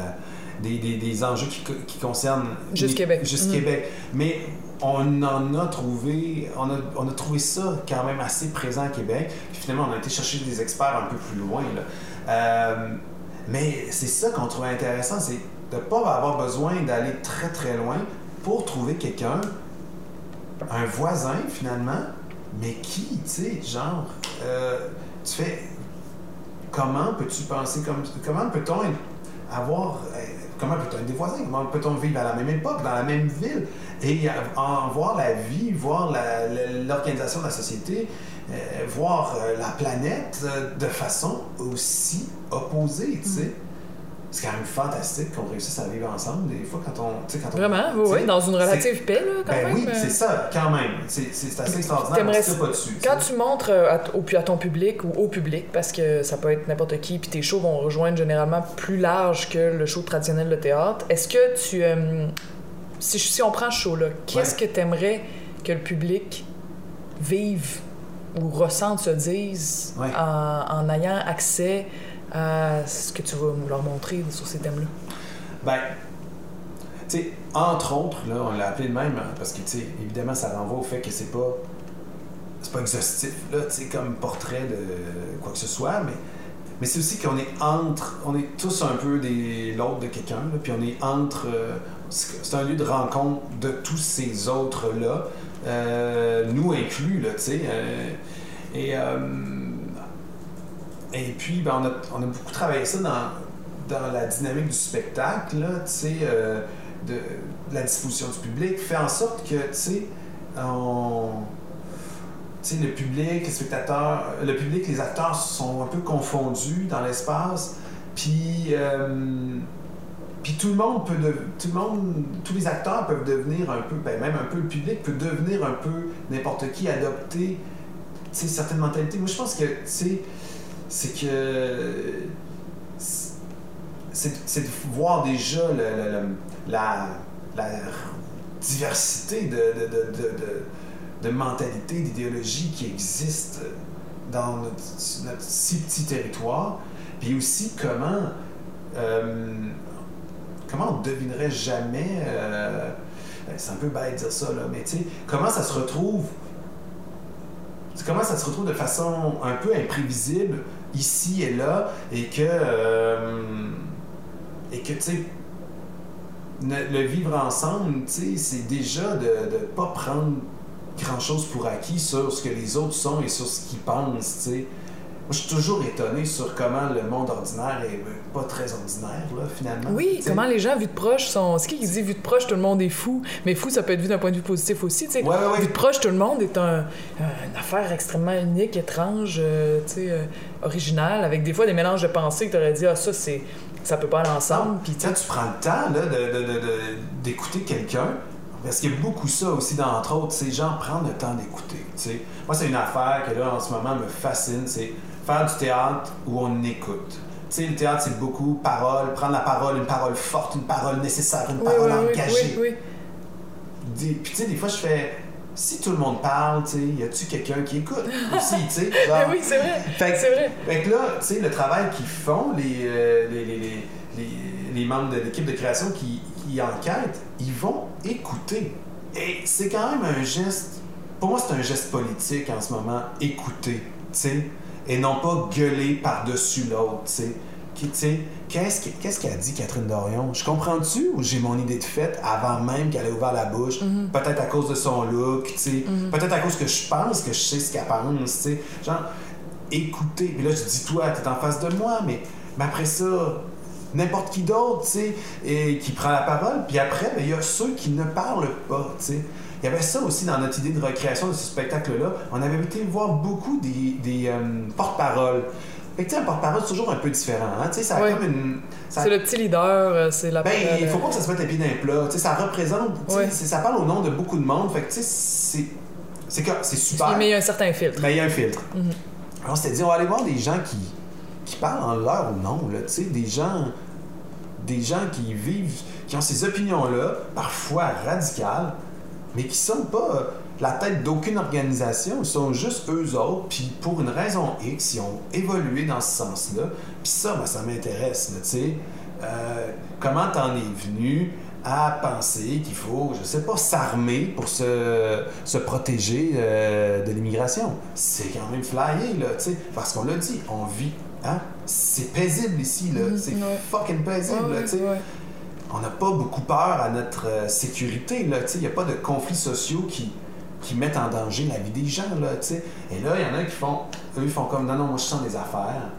des, des- des enjeux qui, co- qui concernent Juste Québec. Juste Mhm. Québec. Mais on en a trouvé, on a, on a trouvé ça quand même assez présent à Québec. Puis finalement, on a été chercher des experts un peu plus loin. Là. Euh, mais c'est ça qu'on trouvait intéressant, c'est de ne pas avoir besoin d'aller très très loin pour trouver quelqu'un, un voisin finalement, mais qui, tu sais, genre, euh, tu fais, comment peux-tu penser comme, comment peut-on avoir, euh, comment peut-on être des voisins, comment peut-on vivre à la même époque, dans la même ville, et en, voir la vie, voir l'organisation de la société, euh, voir la planète de façon aussi opposée, tu sais. C'est quand même fantastique qu'on réussisse à vivre ensemble des fois quand on, quand on Vraiment, oui, oui, dans une relative paix, là, quand ben même. oui, euh. c'est ça, quand même. C'est assez extraordinaire. Tire pas dessus. Quand tu montres euh, à, au, puis à ton public ou au public, parce que ça peut être n'importe qui, puis tes shows vont rejoindre généralement plus large que le show traditionnel de théâtre, est-ce que tu... euh, si, si on prend ce show-là, qu'est-ce que tu aimerais que le public vive ou ressente, se dise, Ouais. en, en ayant accès à ce que tu vas leur montrer sur ces thèmes-là? Ben, tu sais, entre autres, là, on l'a appelé de même, hein, parce que, tu sais, évidemment, ça renvoie au fait que c'est pas. C'est pas exhaustif, là, tu sais, comme portrait de quoi que ce soit, mais. Mais c'est aussi qu'on est entre. On est tous un peu des l'autre de quelqu'un, là, puis on est entre. euh, c'est un lieu de rencontre de tous ces autres-là, euh, nous inclus, là, tu sais. euh, et. Et puis, ben, on, a, on a beaucoup travaillé ça dans, dans la dynamique du spectacle, là, euh, de, de la disposition du public, fait en sorte que, tu sais, on... Le public, les spectateurs, le public, les acteurs sont un peu confondus dans l'espace, puis... euh, puis tout le monde peut tout le monde tous les acteurs peuvent devenir un peu ben, même un peu le public peut devenir un peu n'importe qui adopter certaines mentalités. Moi je pense que tu c'est que c'est de voir déjà la, la diversité de, de, de, de, mentalités, d'idéologies qui existent dans notre, si petit territoire, puis aussi comment euh, comment on devinerait jamais euh, ben, c'est un peu bête de dire ça là, mais tu sais comment ça se retrouve comment ça se retrouve de façon un peu imprévisible ici et là et que euh, tu sais le vivre ensemble c'est déjà de ne pas prendre grand chose pour acquis sur ce que les autres sont et sur ce qu'ils pensent tu sais moi, je suis toujours étonné sur comment le monde ordinaire est euh, pas très ordinaire, là, finalement. Oui, comment les gens vus de proche sont. C'est qui qui dit vu de proche, tout le monde est fou? Mais fou, ça peut être vu d'un point de vue positif aussi. sais. Ouais, ouais, de proche, tout le monde est un, une affaire extrêmement unique, étrange, euh, tu euh, originale, avec des fois des mélanges de pensées que tu aurais dit, ah, ça, c'est. Ça peut pas aller ensemble. Puis, tu sais, Quand tu prends le temps là, de- de- de- de- d'écouter quelqu'un, parce qu'il y a beaucoup ça aussi, dans, entre autres, c'est genre prendre le temps d'écouter. Moi, c'est une affaire que là, en ce moment, me fascine, c'est faire du théâtre où on écoute. Tu sais, le théâtre, c'est beaucoup parole, prendre la parole, une parole forte, une parole nécessaire, une oui, parole oui, engagée. oui. Des- Puis tu sais, des fois, je fais, si tout le monde parle, tu sais, y a-tu quelqu'un qui écoute aussi, tu sais? oui, c'est vrai. Fait que- C'est vrai. fait que là, tu sais, le travail qu'ils font, les, euh, les, les, les, les- les membres de l'équipe de création qui, qui enquêtent, ils vont écouter. Et c'est quand même un geste, pour moi, c'est un geste politique en ce moment, écouter, tu sais, et non pas gueuler par-dessus l'autre, tu sais. Qui, Qu'est-ce que- qu'est-ce qu'a dit Catherine Dorion? Je comprends-tu ou j'ai mon idée de fait avant même qu'elle ait ouvert la bouche? Peut-être à cause de son look, tu sais. Peut-être à cause que je pense que je sais ce qu'elle pense, tu sais. Genre, écouter. Puis là, je dis, toi, t'es en face de moi, mais, mais après ça, n'importe qui d'autre, tu sais, qui prend la parole. Puis après, ben, il y a ceux qui ne parlent pas, tu sais. Il y avait ça aussi dans notre idée de recréation de ce spectacle-là. On avait été voir beaucoup des, des euh, porte-paroles. Fait que, tu sais, un porte-parole, c'est toujours un peu différent. Hein? Ça comme une. ça- C'est le petit leader, euh, c'est la. ben, il faut pas que ça se mette les pieds dans les plats. Tu sais, ça représente. c'est- Ça parle au nom de beaucoup de monde. Fait que, tu sais, c'est. C'est super. Mais il y a un certain filtre. Mais il y a un filtre. Mhm. Alors, on s'était dit, on va aller voir des gens qui, qui parlent en leur nom, là, tu sais, des gens, des gens qui vivent, qui ont ces opinions-là, parfois radicales, mais qui sont pas euh, la tête d'aucune organisation, ils sont juste eux autres, puis pour une raison X, ils ont évolué dans ce sens-là. Puis ça, ben, ça m'intéresse, tu sais. Euh, comment t'en es venu à penser qu'il faut, je sais pas, s'armer pour se, se protéger euh, de l'immigration? C'est quand même flyé, là, tu sais. Parce qu'on l'a dit, on vit, hein? C'est paisible ici, là. Mhm, C'est fucking paisible, là, tu sais. On n'a pas beaucoup peur à notre euh, sécurité. Il n'y a pas de conflits sociaux qui, qui mettent en danger la vie des gens. Là. Et là, il y en a qui font, eux, ils font comme non, non, moi je sens des affaires.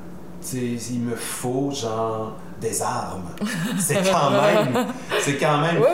Tu sais, il me faut, genre, des armes. C'est quand même, c'est quand même Ouais,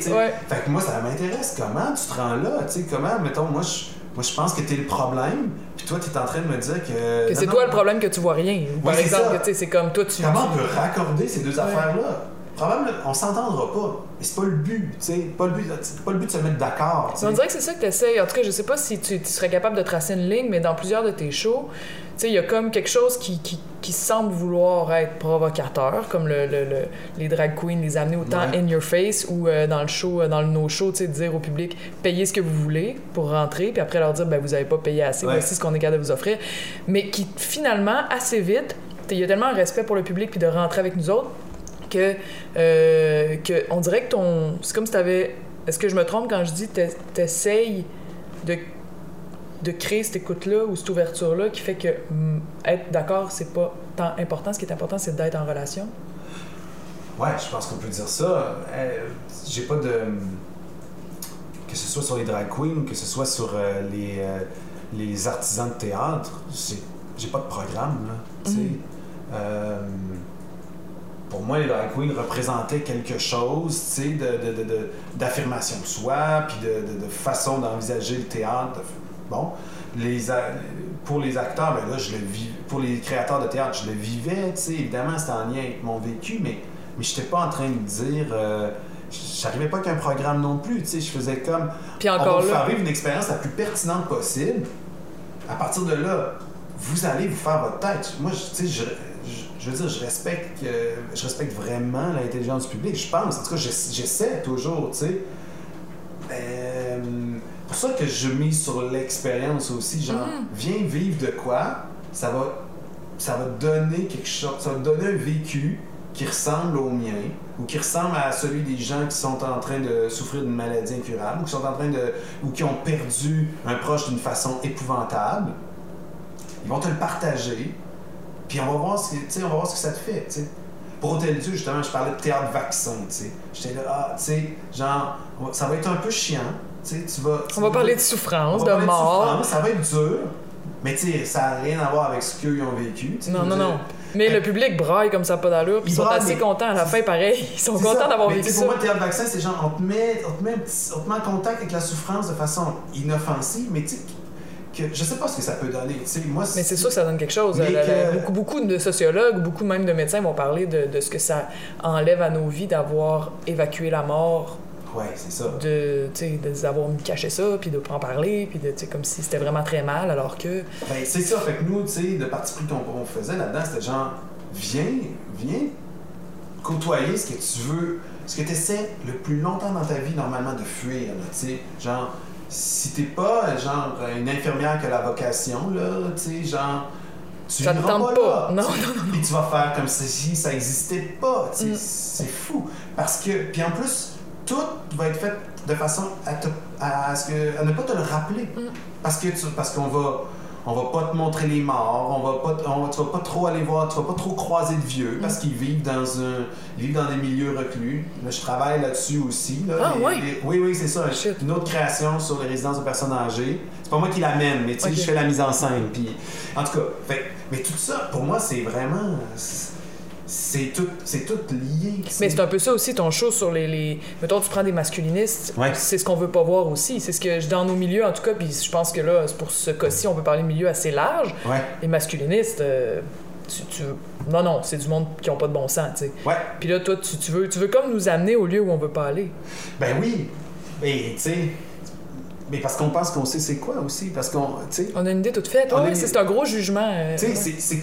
flyé. Fait que moi, ça m'intéresse. Comment tu te rends là? Comment, mettons, moi, je, moi, je pense que tu es le problème, puis toi, tu es en train de me dire que. Que c'est non, toi le problème que tu vois rien. Par Ouais, exemple, c'est comme toi, tu. Comment on peut raccorder ces deux affaires-là? Probablement, on s'entendra pas. Mais c'est pas le but, tu sais. Pas le but, c'est pas le but de se mettre d'accord. On dirait que c'est ça que tu essaies. En tout cas, je sais pas si tu, tu serais capable de tracer une ligne, mais dans plusieurs de tes shows, tu sais, il y a comme quelque chose qui, qui, qui semble vouloir être provocateur, comme le, le- le- les drag queens, les amener autant Ouais. in your face ou euh, dans le show, euh, dans le no-show, tu sais, dire au public, payez ce que vous voulez pour rentrer, puis après leur dire, ben vous avez pas payé assez, Ouais. voici ce qu'on est capable de vous offrir. Mais qui, finalement, assez vite, il y a tellement un respect pour le public puis de rentrer avec nous autres que, euh, que on dirait que ton. C'est comme si t'avais. Est-ce que je me trompe quand je dis t'es- t'essayes de, de créer cette écoute-là ou cette ouverture-là qui fait que hum, être d'accord, c'est pas tant important. Ce qui est important, c'est d'être en relation. Ouais, je pense qu'on peut dire ça. Euh, J'ai pas de. Que ce soit sur les drag queens que ce soit sur euh, les, euh, les artisans de théâtre, j'ai pas de programme, là. sais. Pour moi, les drag queens représentaient quelque chose, tu sais, de, de, de- de- d'affirmation de soi, puis de, façon d'envisager le théâtre. bon, les, pour les acteurs, ben là, je le vis, pour les créateurs de théâtre, je le vivais, tu sais, évidemment, c'était en lien avec mon vécu, mais, mais je n'étais pas en train de dire. euh, J'arrivais pas qu'un programme non plus, tu sais, je faisais comme. Puis on va encore vous faire là. vivre une expérience la plus pertinente possible. À partir de là, vous allez vous faire votre tête. Moi, tu sais, je, je, veux dire, je respecte, euh, je respecte vraiment l'intelligence du public. Je pense, en tout cas, j'essa- j'essaie toujours, tu sais. Euh, pour ça que je mise sur l'expérience aussi. Genre, Mhm. viens vivre de quoi, ça va, ça va donner quelque chose, ça va donner un vécu qui ressemble au mien ou qui ressemble à celui des gens qui sont en train de souffrir d'une maladie incurable ou qui sont en train de ou qui ont perdu un proche d'une façon épouvantable. Ils vont te le partager, puis on va voir ce que, on va voir ce que ça te fait, tu sais. Pour Hôtel Dieu, justement, je parlais de théâtre vaccin. J'étais là, ah, tu sais, genre, ça va être un peu chiant, tu vas... tu On va parler de souffrance, de mort. souffrance, ça va être dur, mais tu sais, ça n'a rien à voir avec ce qu'eux ils ont vécu. Non, non, non. Mais le public braille comme ça, pas d'allure, puis ils Il sont braille, assez contents à la fin, pareil. Ils sont contents d'avoir vécu ça. Pour moi, le théâtre vaccin, c'est genre, on te, met, on, te met on te met en contact avec la souffrance de façon inoffensive, mais tu sais, que, je sais pas ce que ça peut donner. Moi, Mais c'est sûr que ça donne quelque chose. La- beaucoup, beaucoup de sociologues, beaucoup même de médecins vont parler de, de ce que ça enlève à nos vies d'avoir évacué la mort, Ouais, c'est ça. de, de avoir caché ça, puis de pas en parler, puis de, comme si c'était vraiment très mal, alors que... Ben, c'est ça. Fait que nous, tu sais, le parti pris qu'on on faisait là-dedans, c'était genre, viens, viens côtoyer ce que tu veux, ce que tu essaies le plus longtemps dans ta vie, normalement, de fuir, là, tu sais. Genre, si t'es pas, genre, une infirmière qui a la vocation, là, tu sais, genre, tu Ça te vivras tente pas, pas. là, Non, tu sais. Puis tu vas faire comme si ça existait pas. Mm. C'est fou. Parce que, puis en plus, tout va être fait de façon à, te- à, ce que, à ne pas te le rappeler. Mm. Parce que tu- parce qu'on va on va pas te montrer les morts, on va pas on tu vas pas trop aller voir, tu vas pas trop croiser de vieux parce qu'ils vivent dans un ils vivent dans des milieux reclus. Là, je travaille là-dessus aussi là, Ah, Les- ouais? les- oui oui, c'est ça, Shit. une autre création sur les résidences de personnes âgées. C'est pas moi qui l'amène, mais tu sais, je fais la mise en scène puis en tout cas, fait- mais tout ça pour moi c'est vraiment c'est- c'est tout, c'est tout lié. Mais c'est un peu ça aussi, ton show sur les. les... Mettons, tu prends des masculinistes, Ouais. c'est ce qu'on veut pas voir aussi. C'est ce que, dans nos milieux, en tout cas, puis je pense que là, c'est pour ce cas-ci, on peut parler de milieu assez large. Ouais, Les masculinistes, euh, tu, tu- Non, non, c'est du monde qui ont pas de bon sens, tu sais. ouais. Puis là, toi, tu, tu veux, tu veux comme nous amener au lieu où on veut pas aller. Ben oui. Mais tu sais. Mais parce qu'on pense qu'on sait c'est quoi aussi. Parce qu'on. On a une idée toute faite. Ouais, une- c'est un gros jugement. euh, Tu sais, ouais. c'est-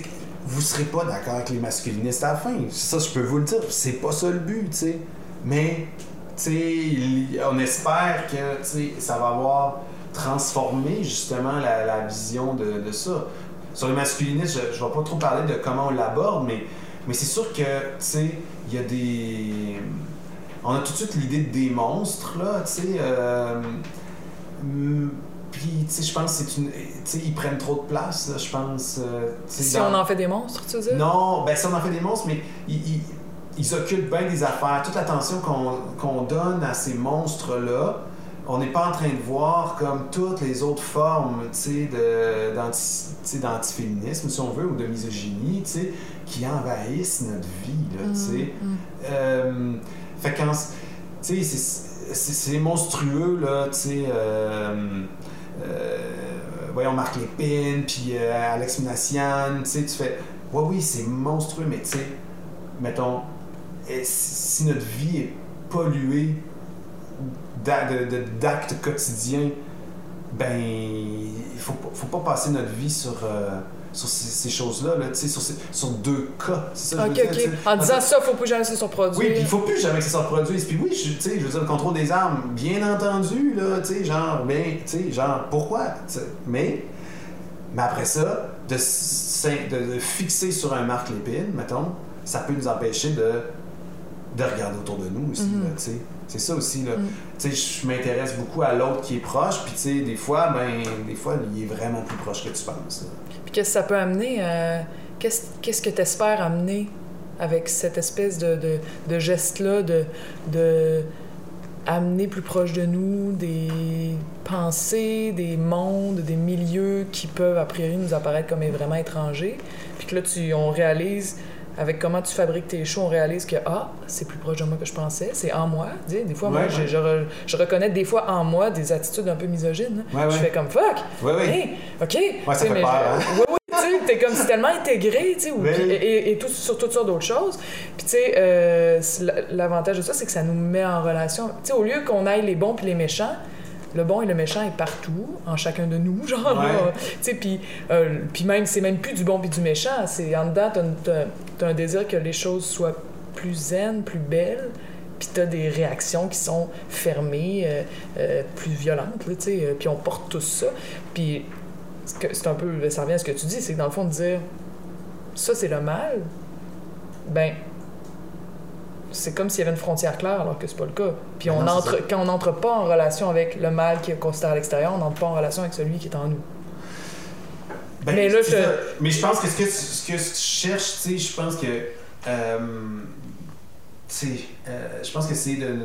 vous serez pas d'accord avec les masculinistes à la fin. Ça, je peux vous le dire. C'est pas ça le but, tu sais. Mais, tu sais, on espère que, ça va avoir transformé justement la, vision de, de ça. Sur les masculinistes, je, je vais pas trop parler de comment on l'aborde, mais, mais c'est sûr que, tu sais, il y a des... On a tout de suite l'idée de des monstres, là, tu sais. euh, Puis, tu sais, je pense que c'est une. Tu sais, ils prennent trop de place, je pense. euh, Si dans- on en fait des monstres, tu veux dire? Non, ben si on en fait des monstres, mais ils, ils, ils occupent bien des affaires. Toute l'attention qu'on qu'on donne à ces monstres-là, on n'est pas en train de voir comme toutes les autres formes, tu sais, d'antiféminisme, si on veut, ou de misogynie, tu sais, qui envahissent notre vie, là, tu sais. Mm, mm. Euh, fait sais, c'est- monstrueux, là, tu sais. euh, voyons, Marc Lépine, puis euh, Alex Minassian, tu sais, tu fais. Ouais, oui, c'est monstrueux, mais tu sais, mettons, eh, si notre vie est polluée d'actes quotidiens, ben, il faut, faut pas passer notre vie sur. euh, sur ces, ces choses-là, là, sur, ces- sur deux cas. Ça que Ok, dire, ok. En disant ça, faut pas jamais se surproduire. Oui, puis il faut plus jamais que ça se reproduise. Puis oui, je, veux dire, le contrôle des armes, bien entendu, là, tu sais, genre, mais, tu sais, genre, pourquoi? Mais, mais après ça, de, s'in- de, de fixer sur un Marc Lépine, mettons, ça peut nous empêcher de, de regarder autour de nous aussi, Mhm. là, tu sais. C'est ça aussi, là. Mhm. Tu sais, je m'intéresse beaucoup à l'autre qui est proche, puis tu sais, des fois, ben, des fois, il est vraiment plus proche que tu penses. là. Qu'est-ce que ça peut amener? euh, Qu'est-ce que tu espères amener avec cette espèce de, geste-là, de, de amener plus proche de nous des pensées, des mondes, des milieux qui peuvent a priori nous apparaître comme vraiment étrangers. Puis que là, tu, on réalise, avec comment tu fabriques tes shows, on réalise que, ah, c'est plus proche de moi que je pensais, c'est en moi. Tu sais, Des fois, moi, Ouais, je, ouais. je re- je reconnais des fois en moi des attitudes un peu misogynes. Ouais. Je fais comme fuck. Ouais, ouais. Hey, OK. Ça Tu sais, fait mais peur, je- hein? Tu sais, t'es comme, c'est tellement intégré, tu sais, Oui. puis- et, et tout, sur toutes sortes d'autres choses. Puis, tu sais, euh, l'avantage de ça, c'est que ça nous met en relation. Tu sais, au lieu qu'on aille les bons puis les méchants, le bon et le méchant est partout, en chacun de nous, genre. Ouais. là. Tu sais, puis, euh, même, c'est même plus du bon puis du méchant. C'est en dedans, t'as, t'as un désir que les choses soient plus zen, plus belles. Puis t'as des réactions qui sont fermées, euh, euh, plus violentes, tu sais. euh, Puis on porte tout ça. Puis c'est un peu, ça revient à ce que tu dis, c'est que dans le fond, de dire ça, c'est le mal, ben, c'est comme s'il y avait une frontière claire alors que c'est pas le cas. Puis on non, entre, quand on n'entre pas en relation avec le mal qui est considéré à l'extérieur, on n'entre pas en relation avec celui qui est en nous. Ben, Mais là, je-. Mais je pense que ce que tu, ce que tu cherches, tu sais, je pense que. euh, tu sais, euh, je pense que c'est de,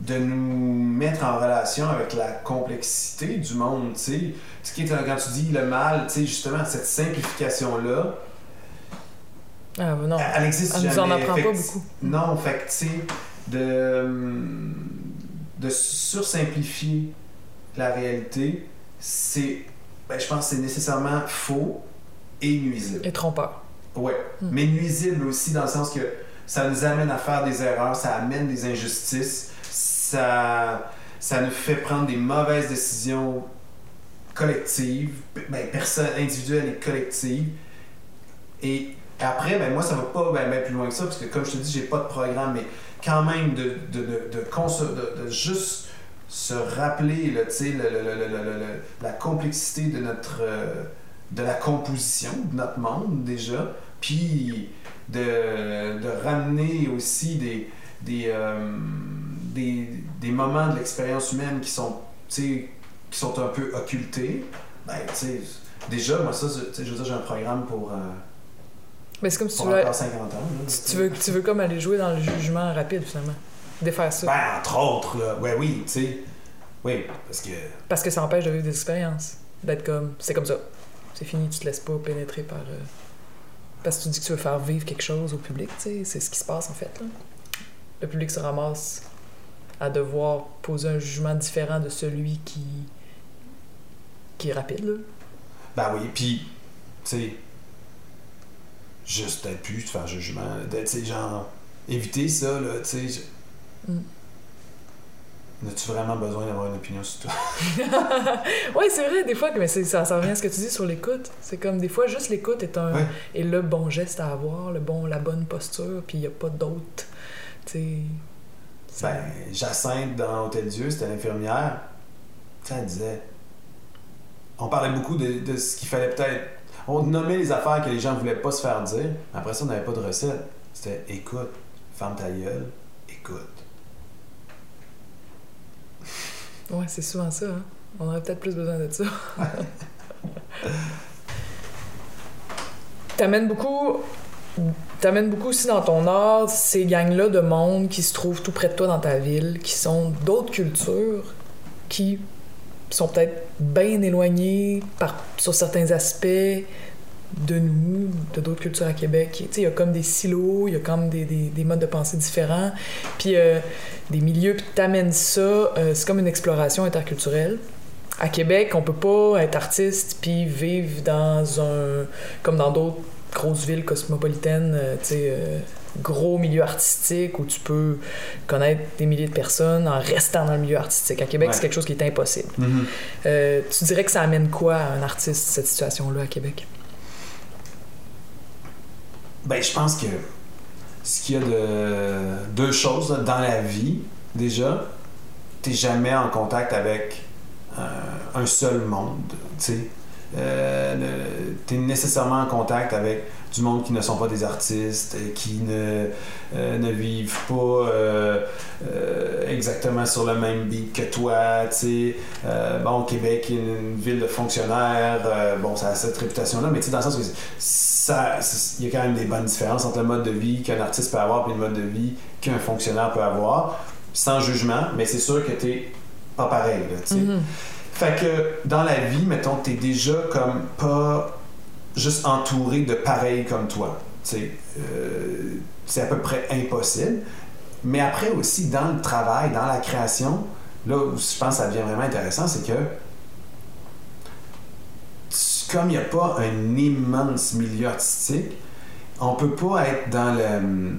de nous mettre en relation avec la complexité du monde, tu sais. Ce qui est, quand tu dis le mal, tu sais, justement, cette simplification-là, Ah, non. elle, Elle nous jamais. en apprend Fait pas beaucoup. Non, fait que, tu sais, de, de sursimplifier la réalité, c'est, ben, je pense que c'est nécessairement faux et nuisible. Et trompeur. Ouais, Hmm. mais nuisible aussi dans le sens que ça nous amène à faire des erreurs, ça amène des injustices, ça, ça nous fait prendre des mauvaises décisions collectives, ben, individuelles et collectives. Et après, ben, moi, ça va pas ben, ben plus loin que ça, parce que comme je te dis, j'ai pas de programme, mais quand même de, de, de, de, juste se rappeler le- le- le- la complexité de notre euh, de la composition de notre monde déjà, puis de, de ramener aussi des, des, euh, des, des moments de l'expérience humaine qui sont, qui sont un peu occultés. Ben, déjà, moi, ça, je veux dire, j'ai un programme pour, euh, Mais c'est comme si tu veux, encore 50 ans. là, tu, tu veux, tu veux comme aller jouer dans le jugement rapide, finalement. Défaire ça. Ben, entre autres, là. Ouais, oui, tu sais. Oui, parce que. Parce que ça empêche de vivre des expériences. D'être comme, c'est comme ça. C'est fini, tu te laisses pas pénétrer par. euh, Parce que tu dis que tu veux faire vivre quelque chose au public, tu sais, c'est ce qui se passe en fait. Là. Le public se ramasse à devoir poser un jugement différent de celui qui, qui est rapide. Là. Ben oui, puis, tu sais, juste d'être plus, de faire jugement, d'être, tu sais, genre, éviter ça, là, tu sais. Mm. As-tu vraiment besoin d'avoir une opinion sur toi? oui, c'est vrai, des fois, mais ça, ça revient à ce que tu dis sur l'écoute. C'est comme des fois, juste l'écoute est, un, Ouais. est le bon geste à avoir, le bon, la bonne posture, puis il n'y a pas d'autre. Ben, Jacinthe dans Hôtel Dieu, c'était l'infirmière. Elle disait. On parlait beaucoup de, de ce qu'il fallait peut-être. On nommait les affaires que les gens voulaient pas se faire dire. Après ça, on n'avait pas de recette. C'était écoute, ferme ta gueule, écoute. Ouais, c'est souvent ça. hein. On aurait peut-être plus besoin de ça. T'amènes beaucoup. T'amènes beaucoup aussi dans ton art ces gangs-là de monde qui se trouvent tout près de toi dans ta ville, qui sont d'autres cultures, qui sont peut-être bien éloignées par, sur certains aspects de nous, de d'autres cultures à Québec. Il y a comme des silos, il y a comme des modes de pensée différents, puis euh, des milieux, puis t'amènes ça, euh, c'est comme une exploration interculturelle. À Québec, on peut pas être artiste puis vivre dans un... comme dans d'autres grosses villes cosmopolitaines, euh, tu sais, euh, gros milieu artistique où tu peux connaître des milliers de personnes en restant dans le milieu artistique. À Québec, Ouais. c'est quelque chose qui est impossible. Euh, tu dirais que ça amène quoi à un artiste, cette situation-là, à Québec? Ben, je pense que ce qu'il y a de deux choses là, dans la vie, déjà, t'es jamais en contact avec euh, un seul monde, tu sais. Euh, t'es nécessairement en contact avec du monde qui ne sont pas des artistes, euh, qui ne, euh, ne vivent pas euh, euh, exactement sur le même beat que toi, tu sais. Bon, Québec est une, une ville de fonctionnaires, bon, ça a cette réputation-là, mais tu sais, dans le sens que ça, il y a quand même des bonnes différences entre le mode de vie qu'un artiste peut avoir et le mode de vie qu'un fonctionnaire peut avoir, sans jugement, mais c'est sûr que t'es pas pareil, là. Mhm. Fait que dans la vie, mettons, t'es déjà comme pas juste entouré de pareils comme toi. Euh, c'est à peu près impossible. Mais après aussi, dans le travail, dans la création, là où je pense que ça devient vraiment intéressant, c'est que comme il n'y a pas un immense milieu artistique, on peut pas être dans le.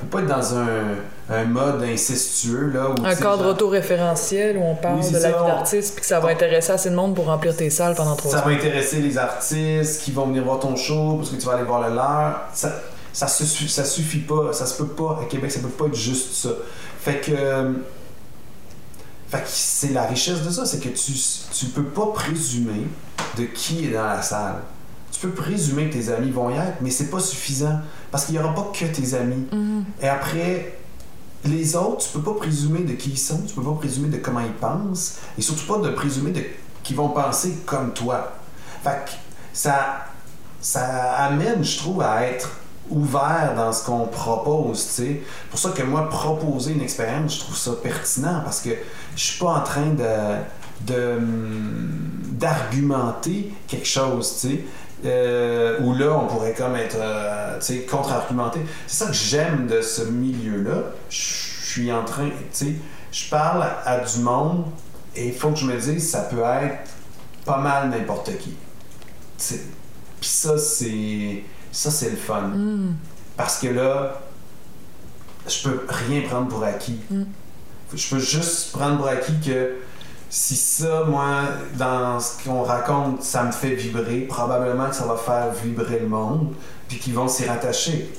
On peut pas être dans un, un mode incestueux, là. Où, Un cadre genre- autoréférentiel où on parle Oui, de la ça, vie on- d'artiste puis que ça va intéresser assez de monde pour remplir tes salles pendant trois Ça ans. va intéresser les artistes qui vont venir voir ton show parce que tu vas aller voir le leur. Ça, ça, se ça suffit pas. Ça se peut pas. À Québec, ça peut pas être juste ça. Fait que. euh, Fait que c'est la richesse de ça, c'est que tu, tu peux pas présumer de qui est dans la salle. Tu peux présumer que tes amis vont y être, mais c'est pas suffisant. Parce qu'il y aura pas que tes amis. Mhm. Et après, les autres, tu peux pas présumer de qui ils sont, tu peux pas présumer de comment ils pensent, et surtout pas de présumer de qu'ils vont penser comme toi. Fait ça, ça amène, je trouve, à être ouvert dans ce qu'on propose, tu sais. pour ça que moi, proposer une expérience, je trouve ça pertinent, parce que je suis pas en train de de, d'argumenter quelque chose, tu sais. Euh, où là, on pourrait comme être euh, contre-argumenté. C'est ça que j'aime de ce milieu-là. Je suis en train, tu sais, je parle à du monde et il faut que je me dise, ça peut être pas mal n'importe qui. Puis ça, c'est ça, c'est le fun. Mhm. Parce que là, je peux rien prendre pour acquis. Mm. Je peux juste prendre pour acquis que si ça, moi, dans ce qu'on raconte, ça me fait vibrer, probablement que ça va faire vibrer le monde, puis qu'ils vont s'y rattacher.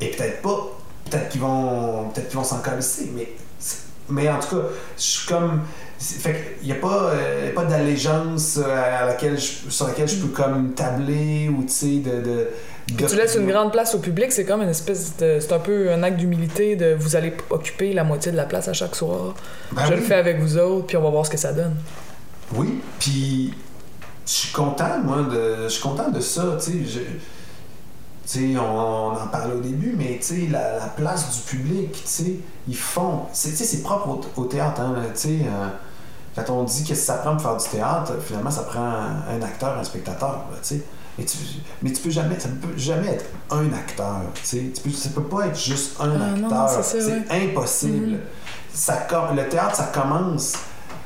Et peut-être pas. Peut-être qu'ils vont peut-être qu'ils vont s'en calisser, mais mais en tout cas, je suis comme fait qu'il n'y a pas euh, pas d'allégeance euh, à laquelle je- sur laquelle je peux comme tabler ou tu sais de Puis tu laisses une grande place au public, c'est comme une espèce de. C'est un peu un acte d'humilité de vous allez occuper la moitié de la place à chaque soir. Ben je oui. le fais avec vous autres, puis on va voir ce que ça donne. Oui, puis je suis content, moi, de, je suis content de ça, tu sais. je- Tu sais, on, on en parlait au début, mais tu sais, la, la place du public, tu sais, ils font. c'est- Tu sais, c'est propre au, au théâtre, hein, tu sais. euh, quand on dit qu'est-ce que ça prend pour faire du théâtre, finalement, ça prend un, acteur, un spectateur, tu sais. Mais tu, mais tu peux jamais, ça ne peut jamais être un acteur, tu peux, ça peut pas être juste un Ah, acteur. C'est impossible. ça, le théâtre, ça commence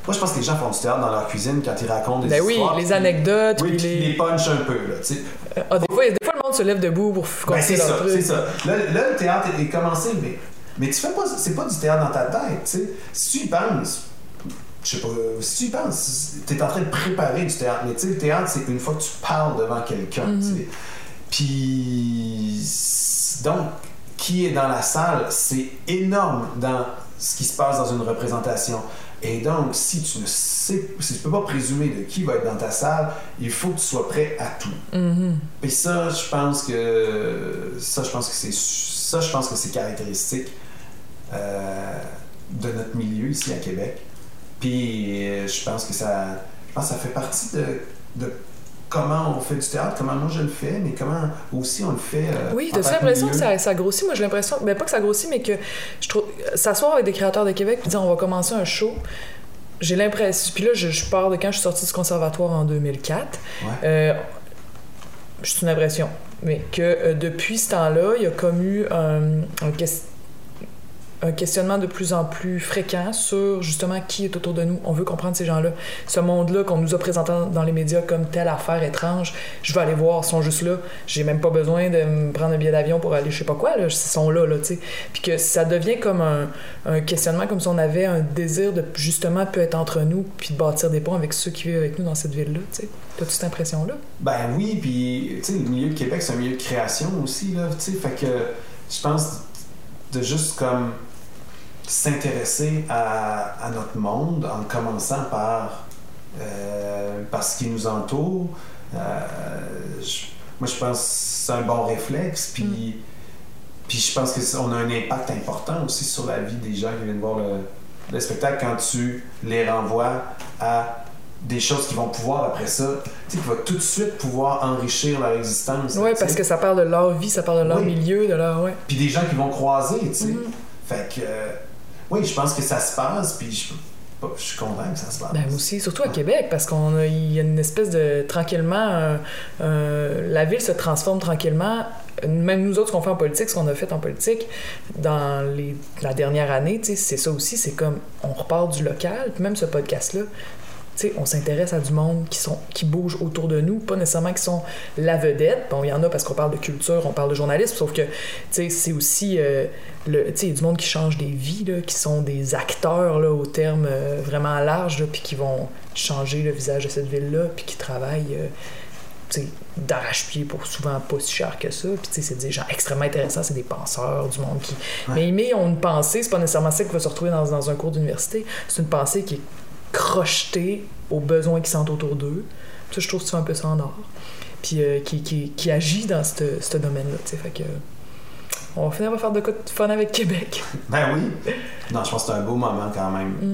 moi, je pense que les gens font du théâtre dans leur cuisine quand ils racontent des ben histoires. oui, les anecdotes. Oui, puis les... les punch un peu, là, sais. Ah, des, fois, des fois, le monde se lève debout pour ben, c'est ça, c'est ça. Là, là, le théâtre est commencé, mais, mais tu fais pas... C'est pas du théâtre dans ta tête, tu sais. Si tu y penses... Je sais pas, si tu y penses, t'es en train de préparer du théâtre, mais tu sais, le théâtre, c'est une fois que tu parles devant quelqu'un, sais. Puis... Donc, qui est dans la salle, c'est énorme dans ce qui se passe dans une représentation. Et donc, si tu ne sais, si tu peux pas présumer de qui va être dans ta salle, il faut que tu sois prêt à tout. Mm-hmm. Et ça, je pense que ça, je pense que c'est ça, je pense que c'est caractéristique euh, de notre milieu ici à Québec. Puis, euh, je pense que ça, je pense que ça fait partie de, de comment on fait du théâtre, comment moi je le fais, mais comment aussi on le fait. Euh, oui, t'as l'impression que ça, ça, grossit? Moi, j'ai l'impression, ben pas que ça grossit, mais que je trouve s'asseoir avec des créateurs de Québec et dire on va commencer un show. J'ai l'impression. Puis là, je, je, pars de quand je suis sortie du conservatoire en 2004. Ouais. Euh, c'est une impression. Mais que euh, depuis ce temps-là, il y a comme eu un, un, un questionnement de plus en plus fréquent sur justement qui est autour de nous. On veut comprendre ces gens-là. Ce monde-là qu'on nous a présenté dans les médias comme telle affaire étrange, je vais aller voir, ils sont juste là. J'ai même pas besoin de me prendre un billet d'avion pour aller je sais pas quoi, là. ils sont là, là, tu sais. Puis que ça devient comme un, questionnement, comme si on avait un désir de justement peut être entre nous, puis de bâtir des ponts avec ceux qui vivent avec nous dans cette ville-là, tu sais. T'as-tu cette impression-là? Ben oui, puis tu sais, le milieu de Québec, c'est un milieu de création aussi, là, tu sais. Fait que je pense de juste comme s'intéresser à, à, notre monde en commençant par, euh, par ce qui nous entoure. Euh, je, moi, je pense que c'est un bon réflexe. Puis, mm. puis je pense qu'on a un impact important aussi sur la vie des gens qui viennent voir le, le spectacle quand tu les renvoies à des choses qui vont pouvoir après ça, tu sais, qui va tout de suite pouvoir enrichir leur existence. Oui, parce que ça parle de leur vie, ça parle de leur oui. milieu, de leur. Ouais. Puis des gens qui vont croiser, tu sais. Mm. Fait que. Euh, oui, je pense que ça se passe, puis je, suis content que ça se passe. Ben aussi, surtout à Québec, parce qu'on a, il y a une espèce de tranquillement, la ville se transforme tranquillement. Même nous autres, ce qu'on fait en politique, ce qu'on a fait en politique dans les, la dernière année, c'est ça aussi, c'est comme on repart du local, puis même ce podcast-là, on s'intéresse à du monde qui, sont, qui bouge autour de nous, pas nécessairement qui sont la vedette. Bon, il y en a parce qu'on parle de culture, on parle de journalisme, sauf que c'est aussi euh, le, il y a du monde qui change des vies, là, qui sont des acteurs là, au terme euh, vraiment large, puis qui vont changer le visage de cette ville-là, puis qui travaillent euh, d'arrache-pied pour souvent pas si cher que ça. Puis c'est des gens extrêmement intéressants, c'est des penseurs, du monde qui. Ouais. Mais, mais ont une pensée, c'est pas nécessairement ça qui va se retrouver dans, dans un cours d'université, c'est une pensée qui est crocheté aux besoins qui sentent autour d'eux. Ça, je trouve que c'est un peu ça en or. Puis euh, qui, qui, qui, agit dans ce domaine-là. Fait que. On va finir par faire de quoi de fun avec Québec. Ben oui. Non, je pense que c'est un beau moment quand même. Mm.